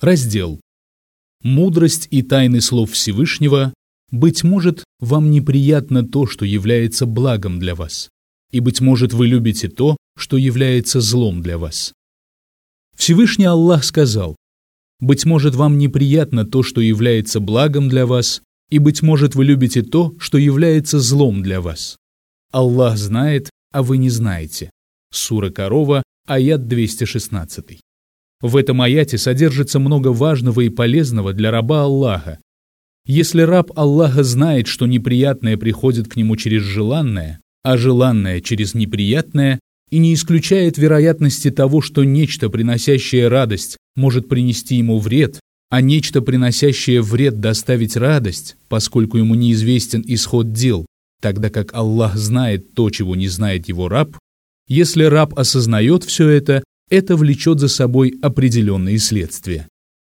Раздел. Мудрость и тайны слов Всевышнего, быть может, вам неприятно то, что является благом для вас, и, быть может, вы любите то, что является злом для вас. Всевышний Аллах сказал, «Быть может, вам неприятно то, что является благом для вас, и, быть может, вы любите то, что является злом для вас. Аллах знает, а вы не знаете». Сура Корова, аят 216. В этом аяте содержится много важного и полезного для раба Аллаха. Если раб Аллаха знает, что неприятное приходит к нему через желанное, а желанное через неприятное, и не исключает вероятности того, что нечто, приносящее радость, может принести ему вред, а нечто, приносящее вред, доставить радость, поскольку ему неизвестен исход дел, тогда как Аллах знает то, чего не знает его раб, если раб осознает все это, это влечет за собой определенные следствия.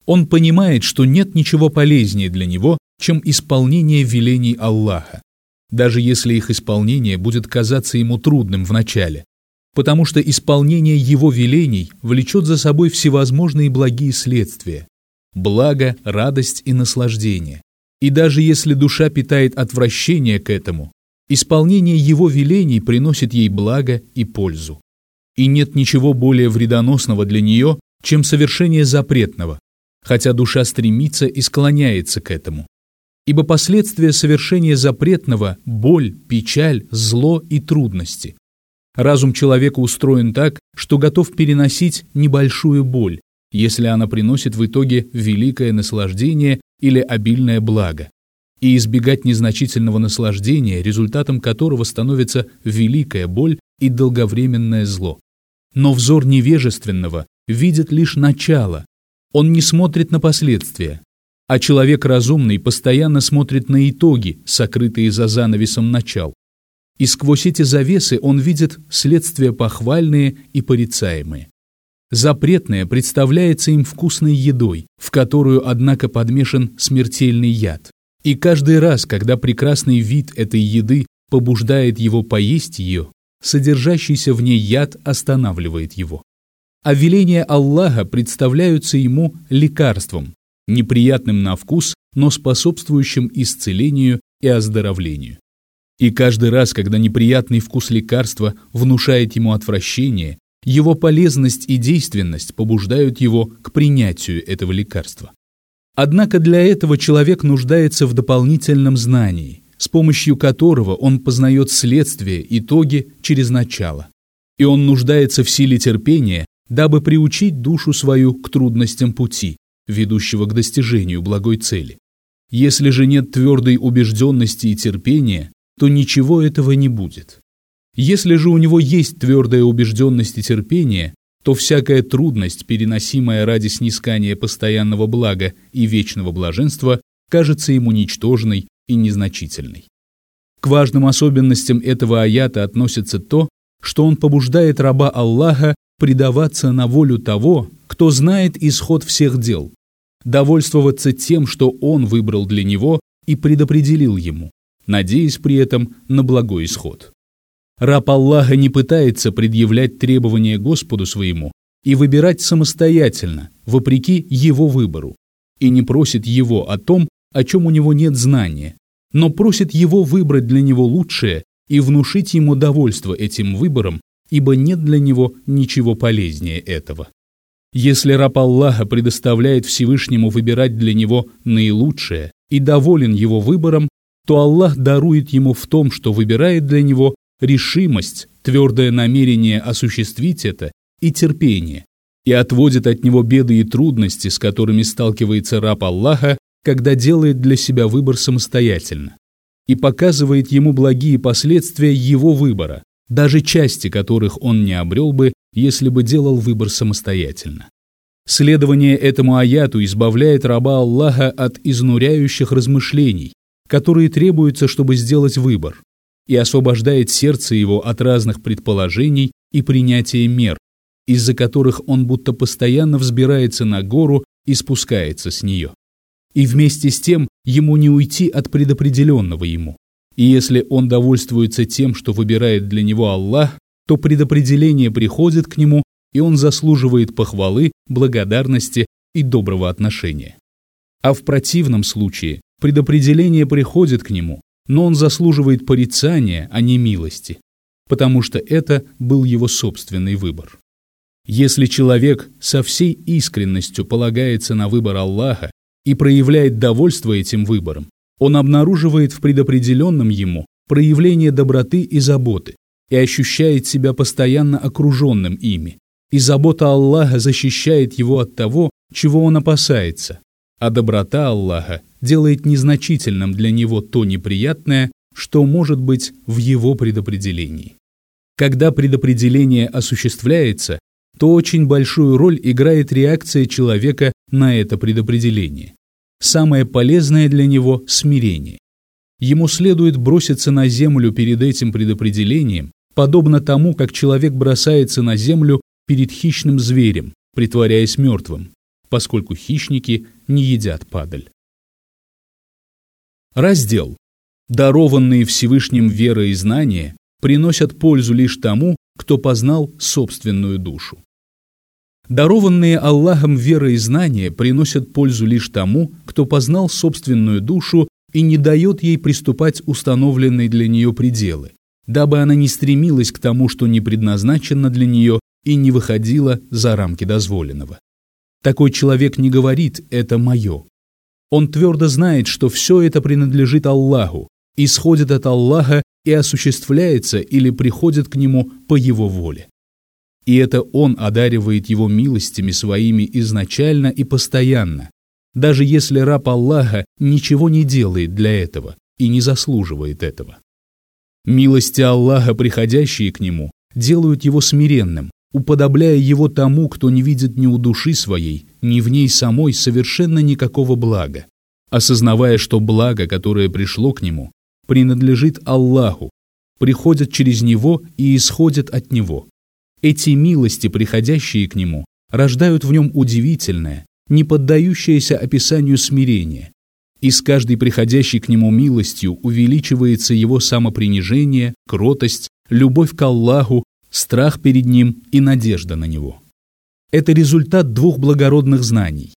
Он понимает, что нет ничего полезнее для него, чем исполнение велений Аллаха, даже если их исполнение будет казаться ему трудным в начале, потому что исполнение его велений влечет за собой всевозможные благие следствия – благо, радость и наслаждение. И даже если душа питает отвращение к этому, исполнение его велений приносит ей благо и пользу и нет ничего более вредоносного для нее, чем совершение запретного, хотя душа стремится и склоняется к этому. Ибо последствия совершения запретного – боль, печаль, зло и трудности. Разум человека устроен так, что готов переносить небольшую боль, если она приносит в итоге великое наслаждение или обильное благо, и избегать незначительного наслаждения, результатом которого становится великая боль и долговременное зло. Но взор невежественного видит лишь начало, он не смотрит на последствия, а человек разумный постоянно смотрит на итоги, сокрытые за занавесом начал. И сквозь эти завесы он видит следствия похвальные и порицаемые. Запретное представляется им вкусной едой, в которую, однако, подмешан смертельный яд. И каждый раз, когда прекрасный вид этой еды побуждает его поесть ее, содержащийся в ней яд останавливает его. А веления Аллаха представляются ему лекарством, неприятным на вкус, но способствующим исцелению и оздоровлению. И каждый раз, когда неприятный вкус лекарства внушает ему отвращение, его полезность и действенность побуждают его к принятию этого лекарства. Однако для этого человек нуждается в дополнительном знании, с помощью которого он познает следствие, итоги через начало. И он нуждается в силе терпения, дабы приучить душу свою к трудностям пути, ведущего к достижению благой цели. Если же нет твердой убежденности и терпения, то ничего этого не будет. Если же у него есть твердая убежденность и терпение, то всякая трудность, переносимая ради снискания постоянного блага и вечного блаженства, кажется ему ничтожной и незначительной. К важным особенностям этого аята относится то, что он побуждает раба Аллаха предаваться на волю того, кто знает исход всех дел, довольствоваться тем, что он выбрал для него и предопределил ему, надеясь при этом на благой исход. Раб Аллаха не пытается предъявлять требования Господу своему и выбирать самостоятельно, вопреки его выбору, и не просит его о том, о чем у него нет знания, но просит его выбрать для него лучшее и внушить ему довольство этим выбором, ибо нет для него ничего полезнее этого. Если раб Аллаха предоставляет Всевышнему выбирать для него наилучшее и доволен его выбором, то Аллах дарует ему в том, что выбирает для него решимость, твердое намерение осуществить это и терпение, и отводит от него беды и трудности, с которыми сталкивается раб Аллаха, когда делает для себя выбор самостоятельно и показывает ему благие последствия его выбора, даже части которых он не обрел бы, если бы делал выбор самостоятельно. Следование этому аяту избавляет раба Аллаха от изнуряющих размышлений, которые требуются, чтобы сделать выбор, и освобождает сердце его от разных предположений и принятия мер, из-за которых он будто постоянно взбирается на гору и спускается с нее и вместе с тем ему не уйти от предопределенного ему. И если он довольствуется тем, что выбирает для него Аллах, то предопределение приходит к нему, и он заслуживает похвалы, благодарности и доброго отношения. А в противном случае предопределение приходит к нему, но он заслуживает порицания, а не милости, потому что это был его собственный выбор. Если человек со всей искренностью полагается на выбор Аллаха и проявляет довольство этим выбором, он обнаруживает в предопределенном ему проявление доброты и заботы и ощущает себя постоянно окруженным ими, и забота Аллаха защищает его от того, чего он опасается, а доброта Аллаха делает незначительным для него то неприятное, что может быть в его предопределении. Когда предопределение осуществляется, то очень большую роль играет реакция человека на это предопределение. Самое полезное для него – смирение. Ему следует броситься на землю перед этим предопределением, подобно тому, как человек бросается на землю перед хищным зверем, притворяясь мертвым, поскольку хищники не едят падаль. Раздел. Дарованные Всевышним вера и знания приносят пользу лишь тому, кто познал собственную душу. Дарованные Аллахом вера и знания приносят пользу лишь тому, кто познал собственную душу и не дает ей приступать установленные для нее пределы, дабы она не стремилась к тому, что не предназначено для нее и не выходила за рамки дозволенного. Такой человек не говорит «это мое». Он твердо знает, что все это принадлежит Аллаху, исходит от Аллаха и осуществляется или приходит к нему по его воле. И это Он одаривает его милостями своими изначально и постоянно, даже если раб Аллаха ничего не делает для этого и не заслуживает этого. Милости Аллаха, приходящие к нему, делают его смиренным, уподобляя его тому, кто не видит ни у души своей, ни в ней самой совершенно никакого блага, осознавая, что благо, которое пришло к нему, принадлежит Аллаху, приходит через него и исходит от него. Эти милости, приходящие к нему, рождают в нем удивительное, не поддающееся описанию смирение, и с каждой приходящей к нему милостью увеличивается его самопринижение, кротость, любовь к Аллаху, страх перед ним и надежда на него. Это результат двух благородных знаний.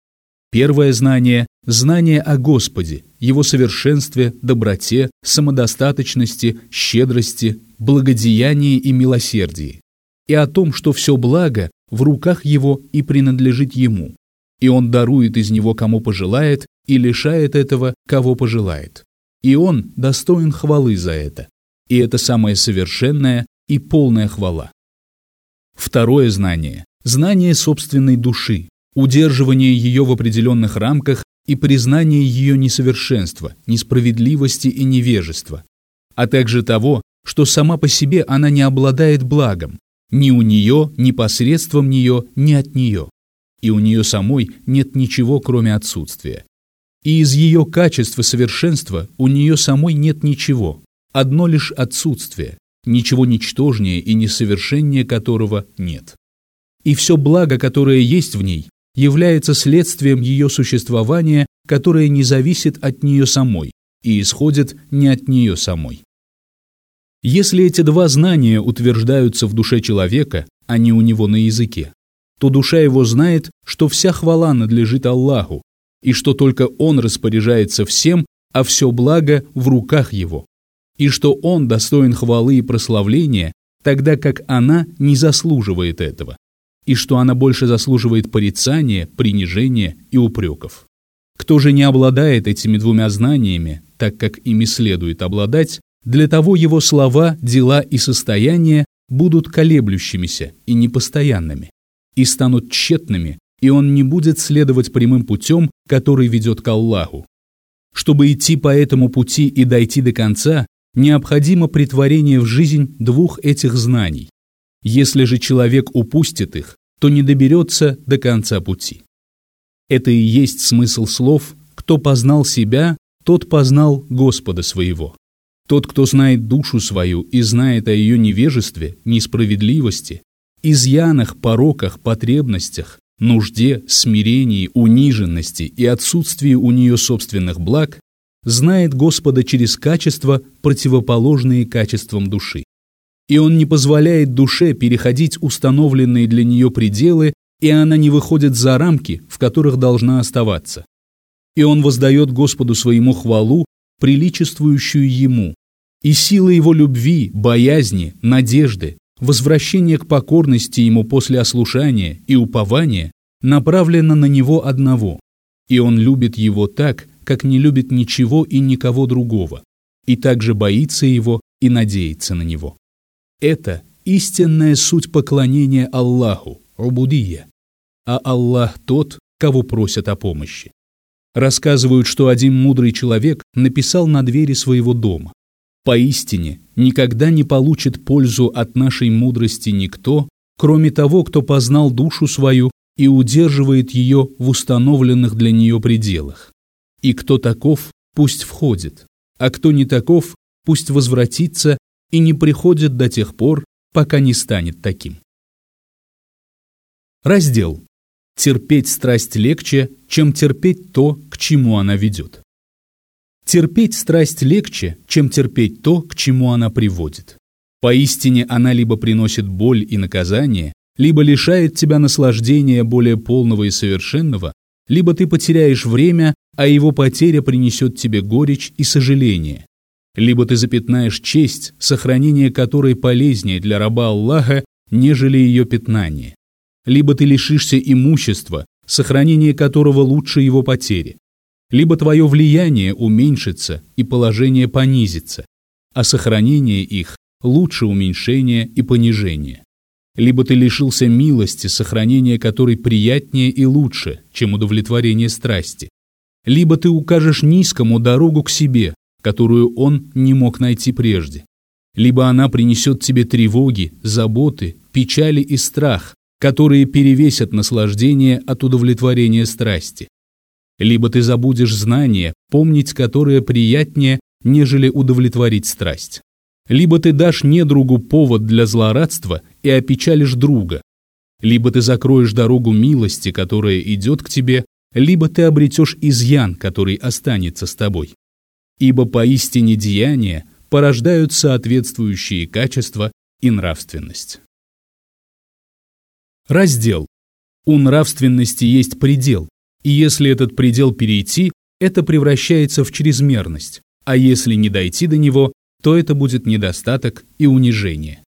Первое знание – знание о Господе, Его совершенстве, доброте, самодостаточности, щедрости, благодеянии и милосердии и о том, что все благо в руках его и принадлежит ему, и он дарует из него кому пожелает и лишает этого, кого пожелает. И он достоин хвалы за это. И это самое совершенное и полная хвала. Второе знание – знание собственной души, удерживание ее в определенных рамках и признание ее несовершенства, несправедливости и невежества, а также того, что сама по себе она не обладает благом, ни у нее, ни посредством нее, ни от нее. И у нее самой нет ничего, кроме отсутствия. И из ее качества совершенства у нее самой нет ничего, одно лишь отсутствие, ничего ничтожнее и несовершеннее которого нет. И все благо, которое есть в ней, является следствием ее существования, которое не зависит от нее самой и исходит не от нее самой. Если эти два знания утверждаются в душе человека, а не у него на языке, то душа его знает, что вся хвала надлежит Аллаху, и что только Он распоряжается всем, а все благо в руках Его, и что Он достоин хвалы и прославления, тогда как она не заслуживает этого, и что она больше заслуживает порицания, принижения и упреков. Кто же не обладает этими двумя знаниями, так как ими следует обладать, для того его слова, дела и состояния будут колеблющимися и непостоянными, и станут тщетными, и он не будет следовать прямым путем, который ведет к Аллаху. Чтобы идти по этому пути и дойти до конца, необходимо притворение в жизнь двух этих знаний. Если же человек упустит их, то не доберется до конца пути. Это и есть смысл слов «Кто познал себя, тот познал Господа своего». Тот, кто знает душу свою и знает о ее невежестве, несправедливости, изъянах, пороках, потребностях, нужде, смирении, униженности и отсутствии у нее собственных благ, знает Господа через качества, противоположные качествам души. И он не позволяет душе переходить установленные для нее пределы, и она не выходит за рамки, в которых должна оставаться. И он воздает Господу своему хвалу, приличествующую ему, и сила его любви, боязни, надежды, возвращение к покорности ему после ослушания и упования направлено на него одного, и он любит его так, как не любит ничего и никого другого, и также боится его и надеется на него. Это истинная суть поклонения Аллаху, рубудия, а Аллах тот, кого просят о помощи. Рассказывают, что один мудрый человек написал на двери своего дома Поистине, никогда не получит пользу от нашей мудрости никто, кроме того, кто познал душу свою и удерживает ее в установленных для нее пределах. И кто таков, пусть входит, а кто не таков, пусть возвратится и не приходит до тех пор, пока не станет таким. Раздел. Терпеть страсть легче, чем терпеть то, к чему она ведет. Терпеть страсть легче, чем терпеть то, к чему она приводит. Поистине она либо приносит боль и наказание, либо лишает тебя наслаждения более полного и совершенного, либо ты потеряешь время, а его потеря принесет тебе горечь и сожаление. Либо ты запятнаешь честь, сохранение которой полезнее для раба Аллаха, нежели ее пятнание. Либо ты лишишься имущества, сохранение которого лучше его потери либо твое влияние уменьшится и положение понизится, а сохранение их лучше уменьшения и понижения. Либо ты лишился милости, сохранение которой приятнее и лучше, чем удовлетворение страсти. Либо ты укажешь низкому дорогу к себе, которую он не мог найти прежде. Либо она принесет тебе тревоги, заботы, печали и страх, которые перевесят наслаждение от удовлетворения страсти либо ты забудешь знания, помнить которые приятнее, нежели удовлетворить страсть. Либо ты дашь недругу повод для злорадства и опечалишь друга. Либо ты закроешь дорогу милости, которая идет к тебе, либо ты обретешь изъян, который останется с тобой. Ибо поистине деяния порождают соответствующие качества и нравственность. Раздел. У нравственности есть предел, и если этот предел перейти, это превращается в чрезмерность, а если не дойти до него, то это будет недостаток и унижение.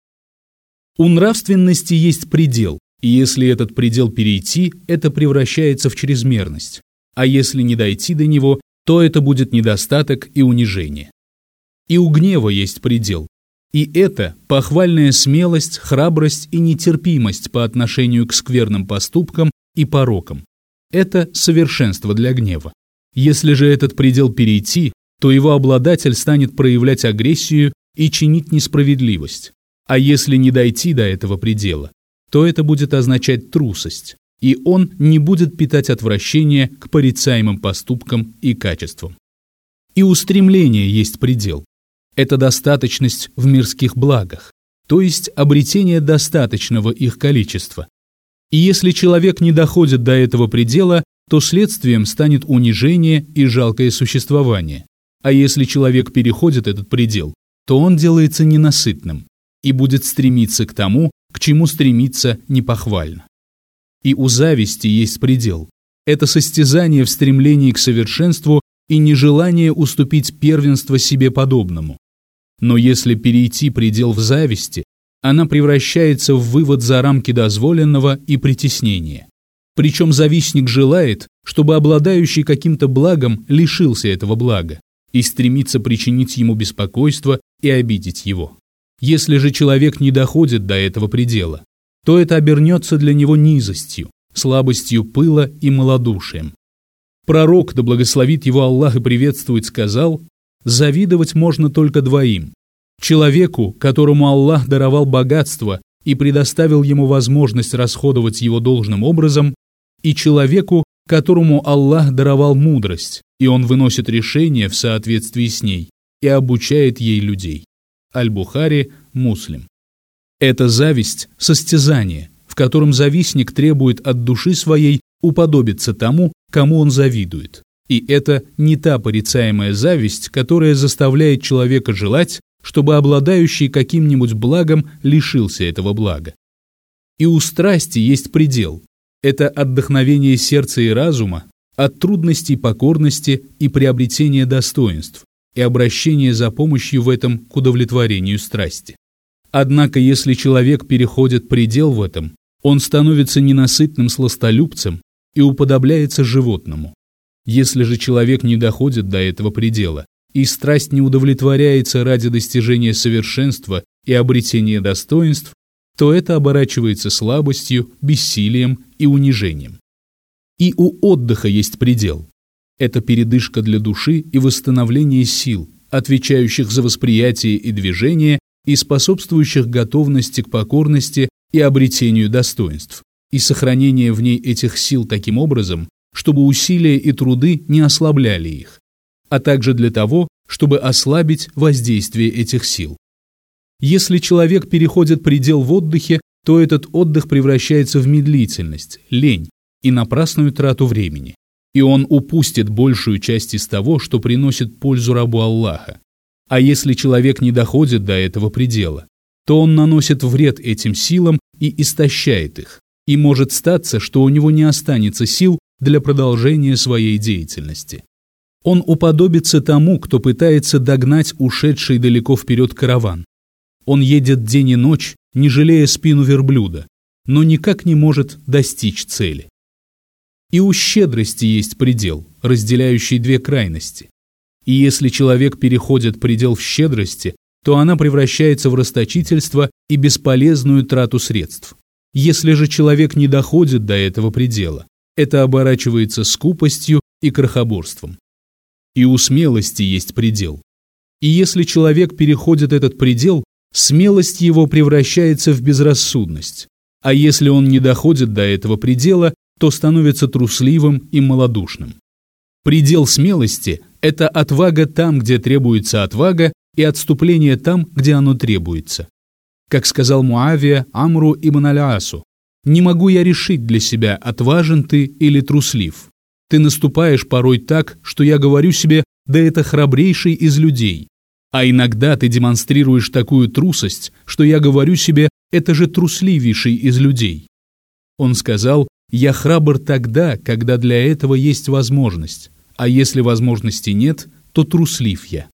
У нравственности есть предел, и если этот предел перейти, это превращается в чрезмерность, а если не дойти до него, то это будет недостаток и унижение. И у гнева есть предел, и это похвальная смелость, храбрость и нетерпимость по отношению к скверным поступкам и порокам. Это совершенство для гнева. Если же этот предел перейти, то его обладатель станет проявлять агрессию и чинить несправедливость. А если не дойти до этого предела, то это будет означать трусость, и он не будет питать отвращение к порицаемым поступкам и качествам. И у стремления есть предел. Это достаточность в мирских благах, то есть обретение достаточного их количества, и если человек не доходит до этого предела, то следствием станет унижение и жалкое существование. А если человек переходит этот предел, то он делается ненасытным и будет стремиться к тому, к чему стремиться непохвально. И у зависти есть предел. Это состязание в стремлении к совершенству и нежелание уступить первенство себе подобному. Но если перейти предел в зависти, она превращается в вывод за рамки дозволенного и притеснения. Причем завистник желает, чтобы обладающий каким-то благом лишился этого блага и стремится причинить ему беспокойство и обидеть его. Если же человек не доходит до этого предела, то это обернется для него низостью, слабостью пыла и малодушием. Пророк, да благословит его Аллах и приветствует, сказал, «Завидовать можно только двоим Человеку, которому Аллах даровал богатство и предоставил ему возможность расходовать его должным образом, и человеку, которому Аллах даровал мудрость, и он выносит решения в соответствии с ней и обучает ей людей. Аль-Бухари, Муслим. Это зависть, состязание, в котором завистник требует от души своей уподобиться тому, кому он завидует. И это не та порицаемая зависть, которая заставляет человека желать, чтобы обладающий каким-нибудь благом лишился этого блага. И у страсти есть предел. это отдохновение сердца и разума от трудностей покорности и приобретения достоинств и обращение за помощью в этом к удовлетворению страсти. Однако, если человек переходит предел в этом, он становится ненасытным сластолюбцем и уподобляется животному. Если же человек не доходит до этого предела, и страсть не удовлетворяется ради достижения совершенства и обретения достоинств, то это оборачивается слабостью, бессилием и унижением. И у отдыха есть предел. Это передышка для души и восстановление сил, отвечающих за восприятие и движение и способствующих готовности к покорности и обретению достоинств, и сохранение в ней этих сил таким образом, чтобы усилия и труды не ослабляли их, а также для того, чтобы ослабить воздействие этих сил. Если человек переходит предел в отдыхе, то этот отдых превращается в медлительность, лень и напрасную трату времени, и он упустит большую часть из того, что приносит пользу рабу Аллаха. А если человек не доходит до этого предела, то он наносит вред этим силам и истощает их, и может статься, что у него не останется сил для продолжения своей деятельности. Он уподобится тому, кто пытается догнать ушедший далеко вперед караван. Он едет день и ночь, не жалея спину верблюда, но никак не может достичь цели. И у щедрости есть предел, разделяющий две крайности. И если человек переходит предел в щедрости, то она превращается в расточительство и бесполезную трату средств. Если же человек не доходит до этого предела, это оборачивается скупостью и крохоборством. И у смелости есть предел. И если человек переходит этот предел, смелость его превращается в безрассудность. А если он не доходит до этого предела, то становится трусливым и малодушным. Предел смелости – это отвага там, где требуется отвага, и отступление там, где оно требуется. Как сказал Муавия Амру ибн Алясу, «Не могу я решить для себя, отважен ты или труслив. Ты наступаешь порой так, что я говорю себе, да это храбрейший из людей. А иногда ты демонстрируешь такую трусость, что я говорю себе, это же трусливейший из людей». Он сказал, «Я храбр тогда, когда для этого есть возможность, а если возможности нет, то труслив я».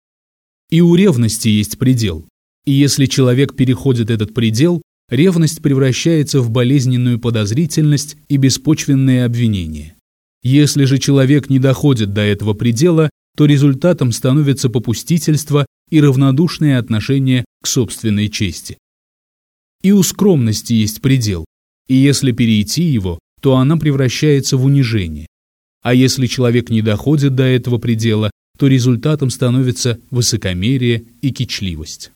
И у ревности есть предел. И если человек переходит этот предел, ревность превращается в болезненную подозрительность и беспочвенные обвинения. Если же человек не доходит до этого предела, то результатом становится попустительство и равнодушное отношение к собственной чести. И у скромности есть предел, и если перейти его, то она превращается в унижение. А если человек не доходит до этого предела, то результатом становится высокомерие и кичливость.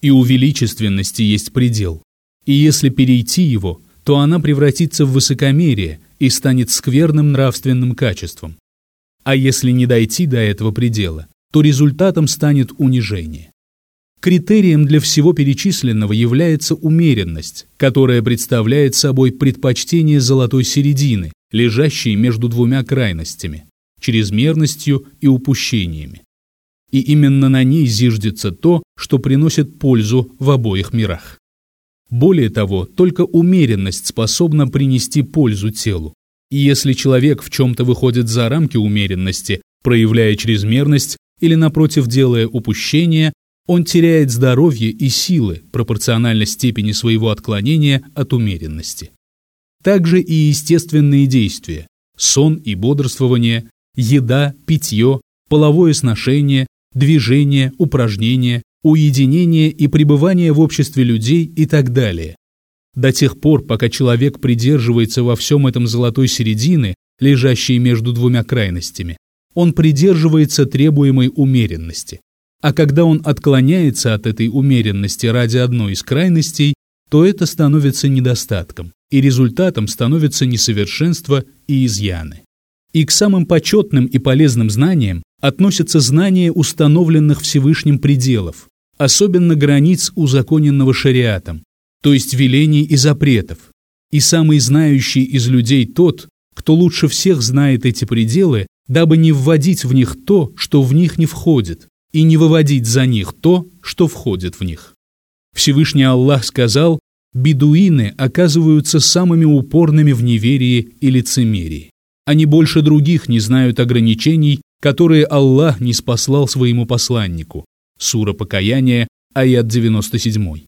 И у величественности есть предел. И если перейти его, то она превратится в высокомерие и станет скверным нравственным качеством. А если не дойти до этого предела, то результатом станет унижение. Критерием для всего перечисленного является умеренность, которая представляет собой предпочтение золотой середины, лежащей между двумя крайностями чрезмерностью и упущениями. И именно на ней зиждется то, что приносит пользу в обоих мирах. Более того, только умеренность способна принести пользу телу. И если человек в чем-то выходит за рамки умеренности, проявляя чрезмерность или, напротив, делая упущение, он теряет здоровье и силы пропорционально степени своего отклонения от умеренности. Также и естественные действия, сон и бодрствование, еда, питье, половое сношение, движение, упражнения, уединение и пребывание в обществе людей и так далее. До тех пор, пока человек придерживается во всем этом золотой середины, лежащей между двумя крайностями, он придерживается требуемой умеренности. А когда он отклоняется от этой умеренности ради одной из крайностей, то это становится недостатком, и результатом становится несовершенство и изъяны. И к самым почетным и полезным знаниям относятся знания установленных Всевышним пределов, особенно границ узаконенного шариатом, то есть велений и запретов. И самый знающий из людей тот, кто лучше всех знает эти пределы, дабы не вводить в них то, что в них не входит, и не выводить за них то, что входит в них. Всевышний Аллах сказал бедуины оказываются самыми упорными в неверии и лицемерии. Они больше других не знают ограничений, которые Аллах не спаслал своему посланнику. Сура Покаяния, аят 97.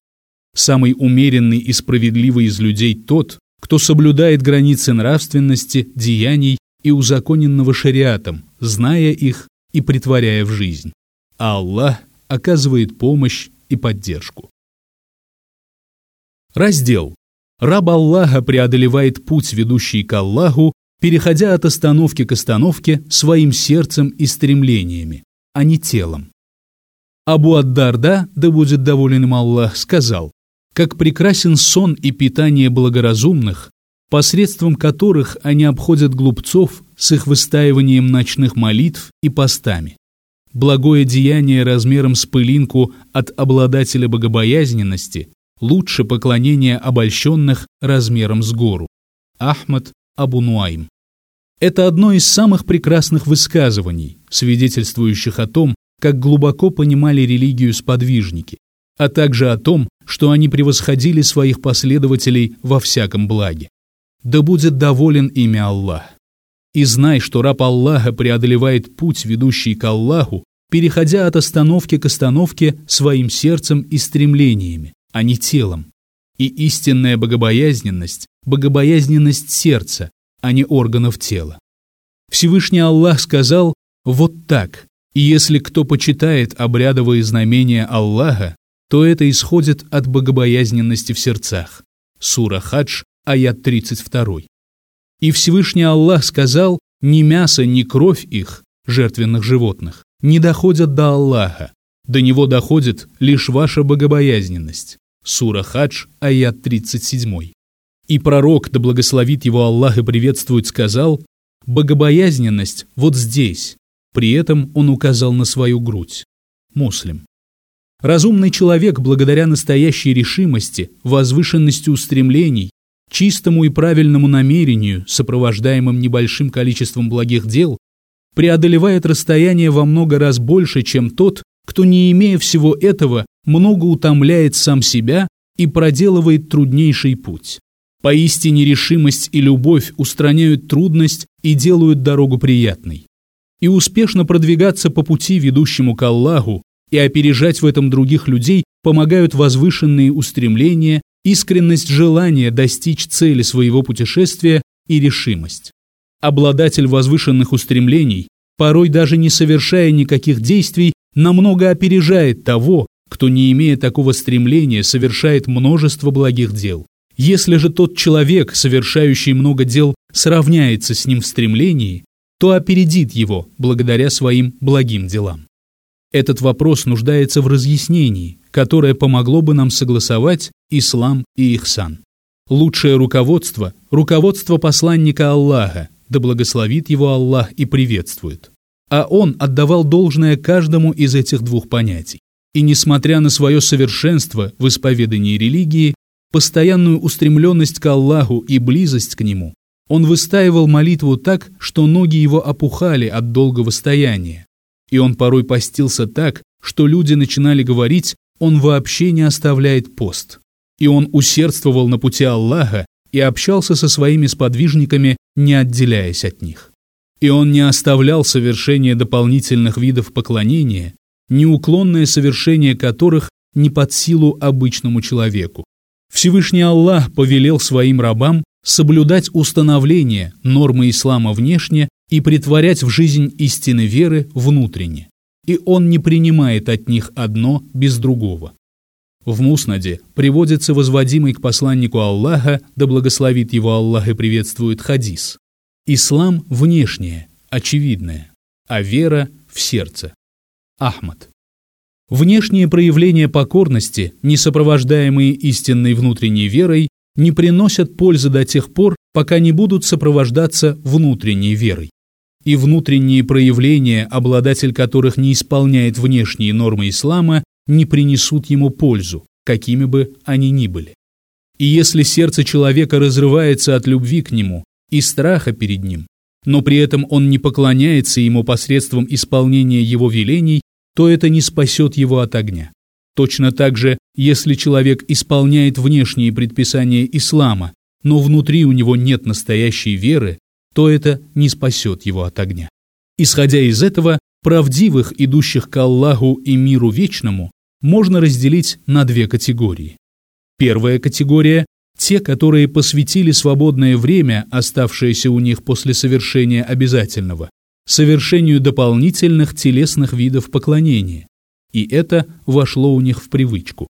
Самый умеренный и справедливый из людей тот, кто соблюдает границы нравственности, деяний и узаконенного шариатом, зная их и притворяя в жизнь. А Аллах оказывает помощь и поддержку. Раздел. Раб Аллаха преодолевает путь, ведущий к Аллаху, переходя от остановки к остановке своим сердцем и стремлениями, а не телом. Абу Ад-Дарда, да будет доволен им Аллах, сказал, «Как прекрасен сон и питание благоразумных, посредством которых они обходят глупцов с их выстаиванием ночных молитв и постами. Благое деяние размером с пылинку от обладателя богобоязненности лучше поклонения обольщенных размером с гору. Ахмад Абу Нуайм. Это одно из самых прекрасных высказываний, свидетельствующих о том, как глубоко понимали религию сподвижники, а также о том, что они превосходили своих последователей во всяком благе. Да будет доволен ими Аллах. И знай, что раб Аллаха преодолевает путь, ведущий к Аллаху, переходя от остановки к остановке своим сердцем и стремлениями, а не телом. И истинная богобоязненность – богобоязненность сердца, а не органов тела. Всевышний Аллах сказал «вот так», и если кто почитает обрядовые знамения Аллаха, то это исходит от богобоязненности в сердцах. Сура Хадж, аят 32. И Всевышний Аллах сказал «ни мясо, ни кровь их, жертвенных животных, не доходят до Аллаха, до него доходит лишь ваша богобоязненность». Сура Хадж, аят 37. И пророк, да благословит его Аллах и приветствует, сказал, «Богобоязненность вот здесь». При этом он указал на свою грудь. Муслим. Разумный человек, благодаря настоящей решимости, возвышенности устремлений, чистому и правильному намерению, сопровождаемым небольшим количеством благих дел, преодолевает расстояние во много раз больше, чем тот, кто, не имея всего этого, много утомляет сам себя и проделывает труднейший путь. Поистине решимость и любовь устраняют трудность и делают дорогу приятной. И успешно продвигаться по пути, ведущему к Аллаху, и опережать в этом других людей помогают возвышенные устремления, искренность желания достичь цели своего путешествия и решимость. Обладатель возвышенных устремлений, порой даже не совершая никаких действий, намного опережает того, кто, не имея такого стремления, совершает множество благих дел. Если же тот человек, совершающий много дел, сравняется с ним в стремлении, то опередит его благодаря своим благим делам. Этот вопрос нуждается в разъяснении, которое помогло бы нам согласовать ислам и ихсан. Лучшее руководство – руководство посланника Аллаха, да благословит его Аллах и приветствует. А он отдавал должное каждому из этих двух понятий. И несмотря на свое совершенство в исповедании религии, постоянную устремленность к Аллаху и близость к Нему, он выстаивал молитву так, что ноги его опухали от долгого стояния. И он порой постился так, что люди начинали говорить, он вообще не оставляет пост. И он усердствовал на пути Аллаха и общался со своими сподвижниками, не отделяясь от них. И он не оставлял совершение дополнительных видов поклонения, неуклонное совершение которых не под силу обычному человеку. Всевышний Аллах повелел своим рабам соблюдать установления, нормы ислама внешне и притворять в жизнь истины веры внутренне. И он не принимает от них одно без другого. В Муснаде приводится возводимый к посланнику Аллаха, да благословит его Аллах и приветствует хадис. Ислам внешнее, очевидное, а вера в сердце. Ахмад. Внешние проявления покорности, не сопровождаемые истинной внутренней верой, не приносят пользы до тех пор, пока не будут сопровождаться внутренней верой. И внутренние проявления, обладатель которых не исполняет внешние нормы ислама, не принесут ему пользу, какими бы они ни были. И если сердце человека разрывается от любви к нему и страха перед ним, но при этом он не поклоняется ему посредством исполнения его велений, то это не спасет его от огня. Точно так же, Если человек исполняет внешние предписания ислама, но внутри у него нет настоящей веры, то это не спасет его от огня. Исходя из этого, правдивых, идущих к Аллаху и миру вечному, можно разделить на две категории. Первая категория – те, которые посвятили свободное время, оставшееся у них после совершения обязательного, совершению дополнительных телесных видов поклонения, и это вошло у них в привычку.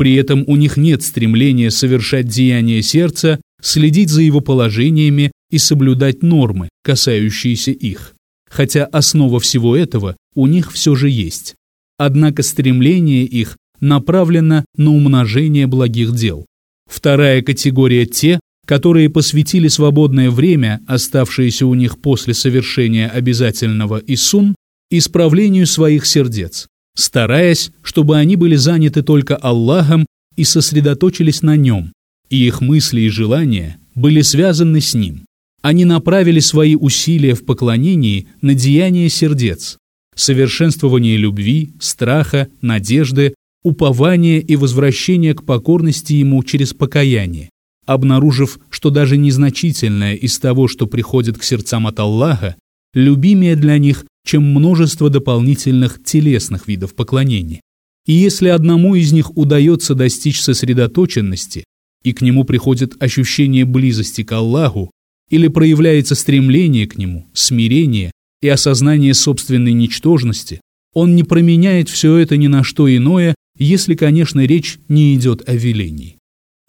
При этом у них нет стремления совершать деяния сердца, следить за его положениями и соблюдать нормы, касающиеся их. Хотя основа всего этого у них все же есть. Однако стремление их направлено на умножение благих дел. Вторая категория – те, которые посвятили свободное время, оставшееся у них после совершения обязательного исун, исправлению своих сердец, стараясь, чтобы они были заняты только Аллахом и сосредоточились на нем, и их мысли и желания были связаны с ним. Они направили свои усилия в поклонении на деяние сердец, совершенствование любви, страха, надежды, упования и возвращения к покорности ему через покаяние, обнаружив, что даже незначительное из того, что приходит к сердцам от Аллаха, любимее для них, чем множество дополнительных телесных видов поклонения. И если одному из них удается достичь сосредоточенности, и к нему приходит ощущение близости к Аллаху, или проявляется стремление к нему, смирение и осознание собственной ничтожности, он не променяет все это ни на что иное, если, конечно, речь не идет о велении.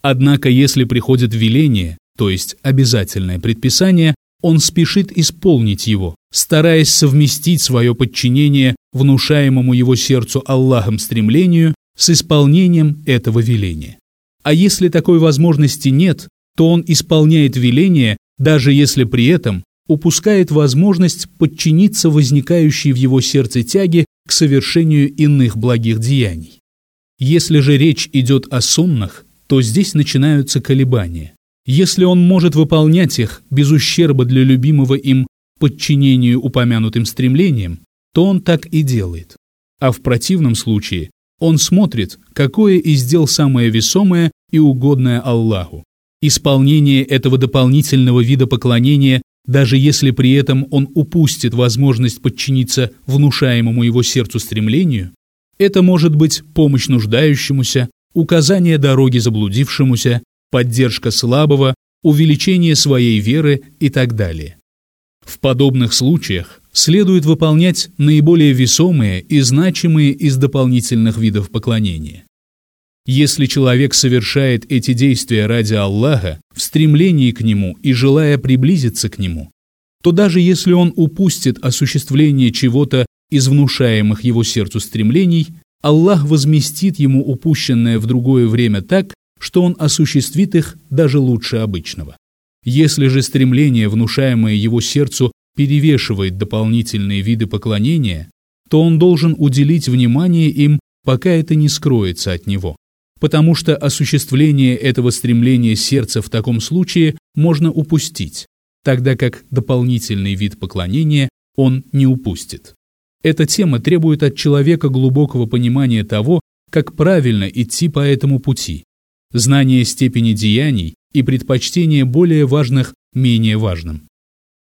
Однако, если приходит веление, то есть обязательное предписание, он спешит исполнить его, стараясь совместить свое подчинение внушаемому его сердцу Аллахом стремлению с исполнением этого веления. А если такой возможности нет, то он исполняет веление даже если при этом упускает возможность подчиниться возникающей в его сердце тяге к совершению иных благих деяний. Если же речь идет о суннах, то здесь начинаются колебания. Если он может выполнять их без ущерба для любимого им подчинению упомянутым стремлениям, то он так и делает. А в противном случае он смотрит, какое из дел самое весомое и угодное Аллаху, Исполнение этого дополнительного вида поклонения, даже если при этом он упустит возможность подчиниться внушаемому его сердцу стремлению, это может быть помощь нуждающемуся, указание дороги заблудившемуся, поддержка слабого, увеличение своей веры и так далее. В подобных случаях следует выполнять наиболее весомые и значимые из дополнительных видов поклонения. Если человек совершает эти действия ради Аллаха, в стремлении к Нему и желая приблизиться к Нему, то даже если он упустит осуществление чего-то из внушаемых его сердцу стремлений, Аллах возместит ему упущенное в другое время так, что он осуществит их даже лучше обычного. Если же стремление, внушаемое его сердцу, перевешивает дополнительные виды поклонения, то он должен уделить внимание им, пока это не скроется от него потому что осуществление этого стремления сердца в таком случае можно упустить, тогда как дополнительный вид поклонения он не упустит. Эта тема требует от человека глубокого понимания того, как правильно идти по этому пути, знание степени деяний и предпочтение более важных менее важным.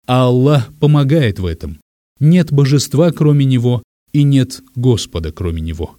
А Аллах помогает в этом. Нет божества, кроме Него, и нет Господа, кроме Него.